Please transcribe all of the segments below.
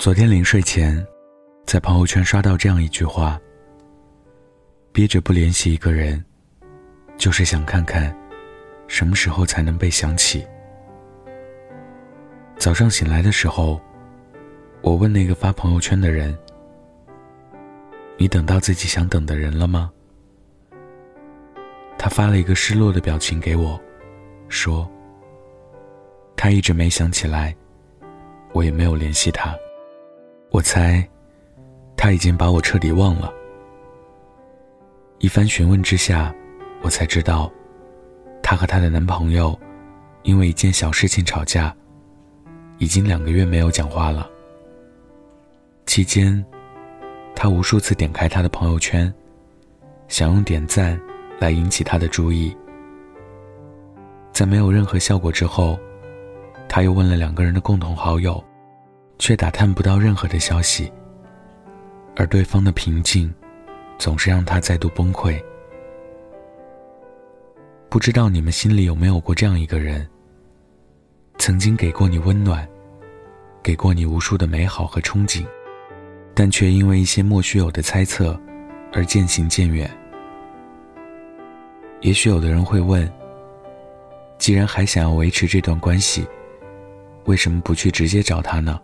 昨天临睡前，在朋友圈刷到这样一句话：“憋着不联系一个人，就是想看看，什么时候才能被想起。”早上醒来的时候，我问那个发朋友圈的人：“你等到自己想等的人了吗？”他发了一个失落的表情给我，说：“他一直没想起来，我也没有联系他。”我猜，他已经把我彻底忘了。一番询问之下，我才知道，她和她的男朋友因为一件小事情吵架，已经两个月没有讲话了。期间，她无数次点开他的朋友圈，想用点赞来引起他的注意。在没有任何效果之后，他又问了两个人的共同好友。却打探不到任何的消息，而对方的平静，总是让他再度崩溃。不知道你们心里有没有过这样一个人，曾经给过你温暖，给过你无数的美好和憧憬，但却因为一些莫须有的猜测，而渐行渐远。也许有的人会问：既然还想要维持这段关系，为什么不去直接找他呢？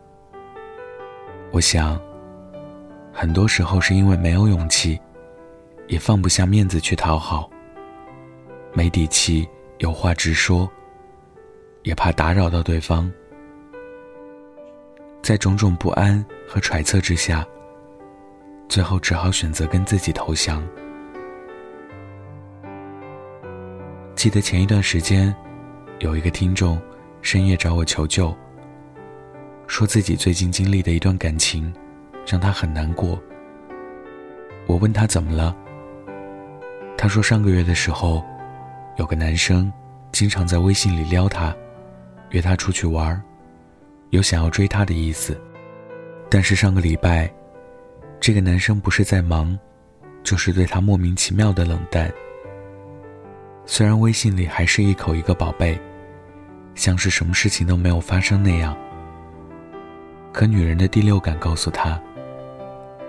我想，很多时候是因为没有勇气，也放不下面子去讨好，没底气有话直说，也怕打扰到对方，在种种不安和揣测之下，最后只好选择跟自己投降。记得前一段时间，有一个听众深夜找我求救。说自己最近经历的一段感情，让他很难过。我问他怎么了，他说上个月的时候，有个男生经常在微信里撩他，约他出去玩，有想要追她的意思。但是上个礼拜，这个男生不是在忙，就是对他莫名其妙的冷淡。虽然微信里还是一口一个宝贝，像是什么事情都没有发生那样。可女人的第六感告诉她，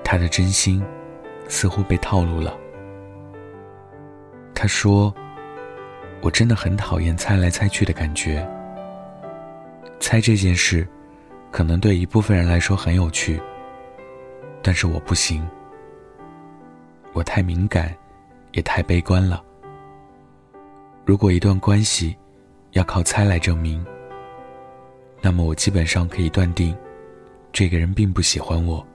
他的真心似乎被套路了。他说：“我真的很讨厌猜来猜去的感觉。猜这件事，可能对一部分人来说很有趣，但是我不行。我太敏感，也太悲观了。如果一段关系要靠猜来证明，那么我基本上可以断定。”这个人并不喜欢我，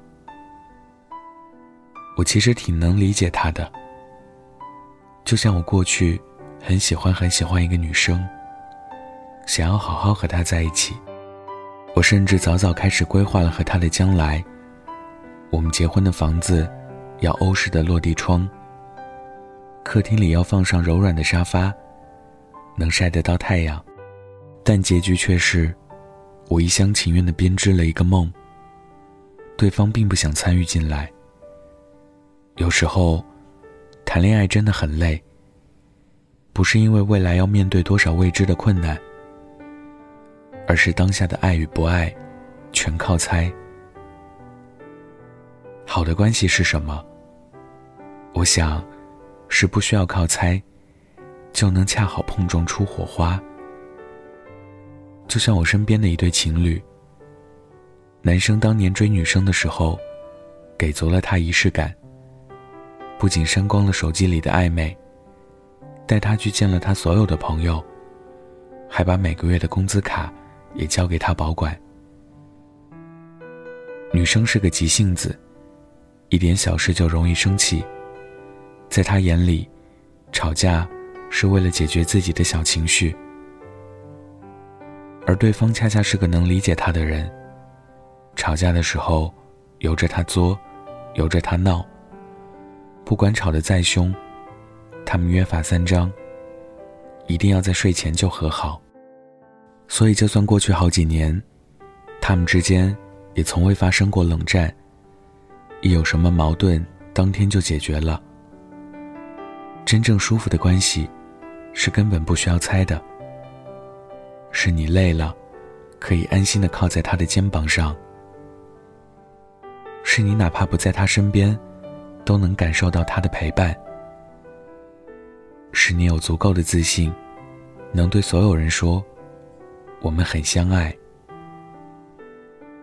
我其实挺能理解他的。就像我过去很喜欢很喜欢一个女生，想要好好和她在一起，我甚至早早开始规划了和她的将来。我们结婚的房子要欧式的落地窗，客厅里要放上柔软的沙发，能晒得到太阳。但结局却是，我一厢情愿的编织了一个梦。对方并不想参与进来。有时候，谈恋爱真的很累。不是因为未来要面对多少未知的困难，而是当下的爱与不爱，全靠猜。好的关系是什么？我想，是不需要靠猜，就能恰好碰撞出火花。就像我身边的一对情侣。男生当年追女生的时候，给足了她仪式感。不仅删光了手机里的暧昧，带她去见了他所有的朋友，还把每个月的工资卡也交给他保管。女生是个急性子，一点小事就容易生气。在她眼里，吵架是为了解决自己的小情绪，而对方恰恰是个能理解他的人。吵架的时候，由着他作，由着他闹。不管吵得再凶，他们约法三章，一定要在睡前就和好。所以，就算过去好几年，他们之间也从未发生过冷战。一有什么矛盾，当天就解决了。真正舒服的关系，是根本不需要猜的。是你累了，可以安心的靠在他的肩膀上。是你哪怕不在他身边，都能感受到他的陪伴；是你有足够的自信，能对所有人说“我们很相爱”，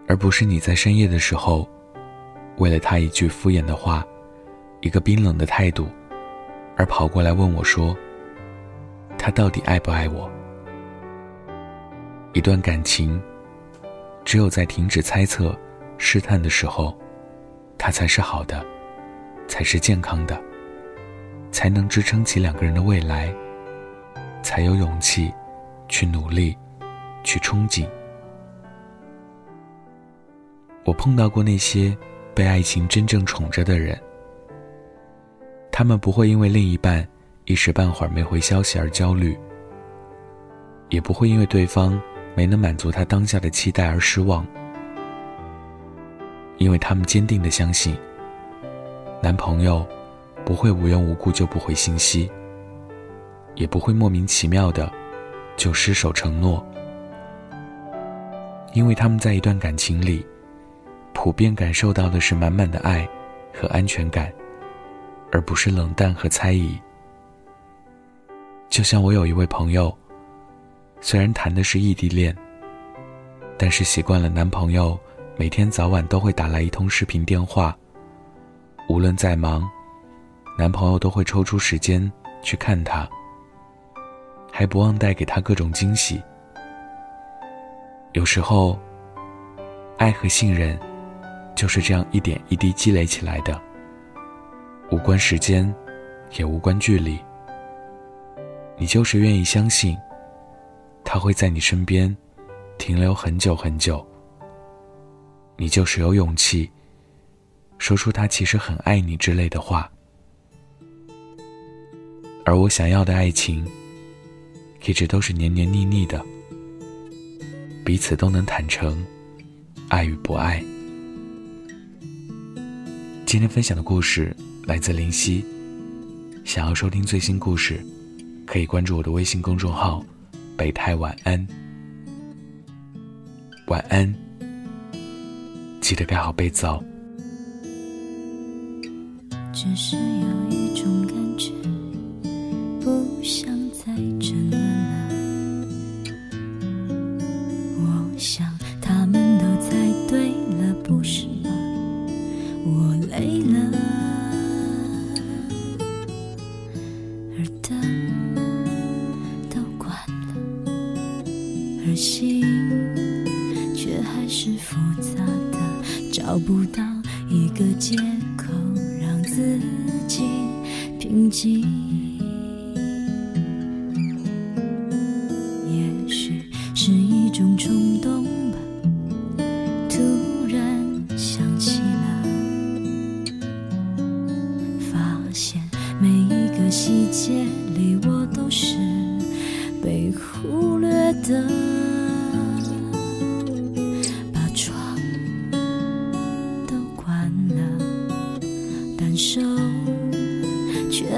而不是你在深夜的时候，为了他一句敷衍的话，一个冰冷的态度，而跑过来问我说：“他到底爱不爱我？”一段感情，只有在停止猜测、试探的时候。它才是好的，才是健康的，才能支撑起两个人的未来，才有勇气去努力，去憧憬。我碰到过那些被爱情真正宠着的人，他们不会因为另一半一时半会儿没回消息而焦虑，也不会因为对方没能满足他当下的期待而失望。因为他们坚定的相信，男朋友不会无缘无故就不回信息，也不会莫名其妙的就失守承诺。因为他们在一段感情里，普遍感受到的是满满的爱和安全感，而不是冷淡和猜疑。就像我有一位朋友，虽然谈的是异地恋，但是习惯了男朋友。每天早晚都会打来一通视频电话。无论再忙，男朋友都会抽出时间去看她，还不忘带给她各种惊喜。有时候，爱和信任就是这样一点一滴积累起来的，无关时间，也无关距离。你就是愿意相信，他会在你身边停留很久很久。你就是有勇气说出他其实很爱你之类的话，而我想要的爱情一直都是黏黏腻腻的，彼此都能坦诚爱与不爱。今天分享的故事来自林夕，想要收听最新故事，可以关注我的微信公众号“北太晚安”，晚安。记得盖好被子哦。只是有一种感觉，不想再争论了。我想他们都猜对了，不是吗？我累了，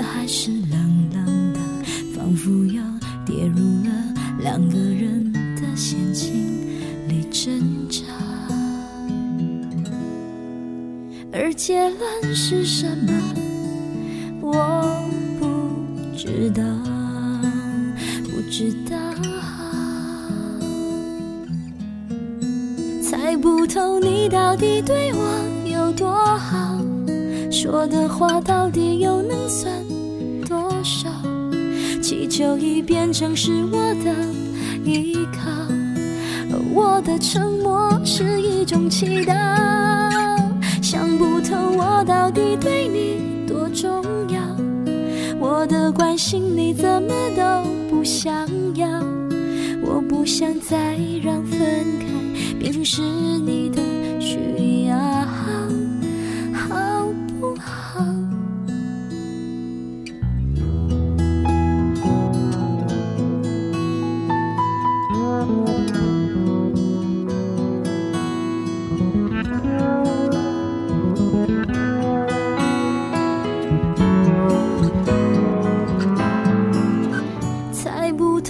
还是冷冷的，仿佛又跌入了两个人的陷阱里挣扎。而结论是什么？我不知道，不知道，猜不透你到底对我有多好。说的话到底又能算多少？祈求已变成是我的依靠，我的沉默是一种祈祷。想不透我到底对你多重要，我的关心你怎么都不想要。我不想再让分开变成是你的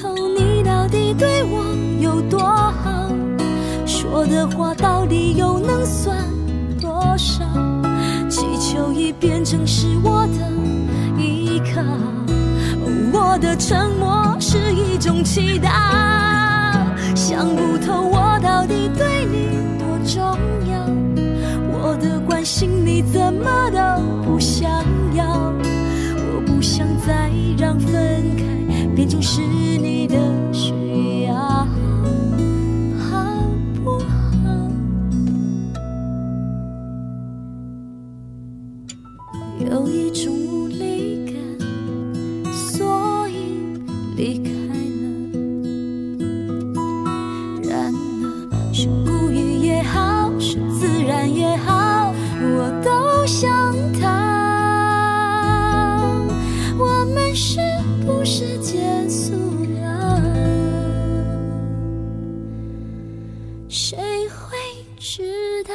你到底对我有多好说的话到底又能算多少，气球已变成是我的依靠。我的沉默是一种祈祷，想不透我到底对你多重要，我的关心你怎么都不想要，我不想再让分开。变成是你的需要，好不好？有一种无力感，所以离开谁会知道？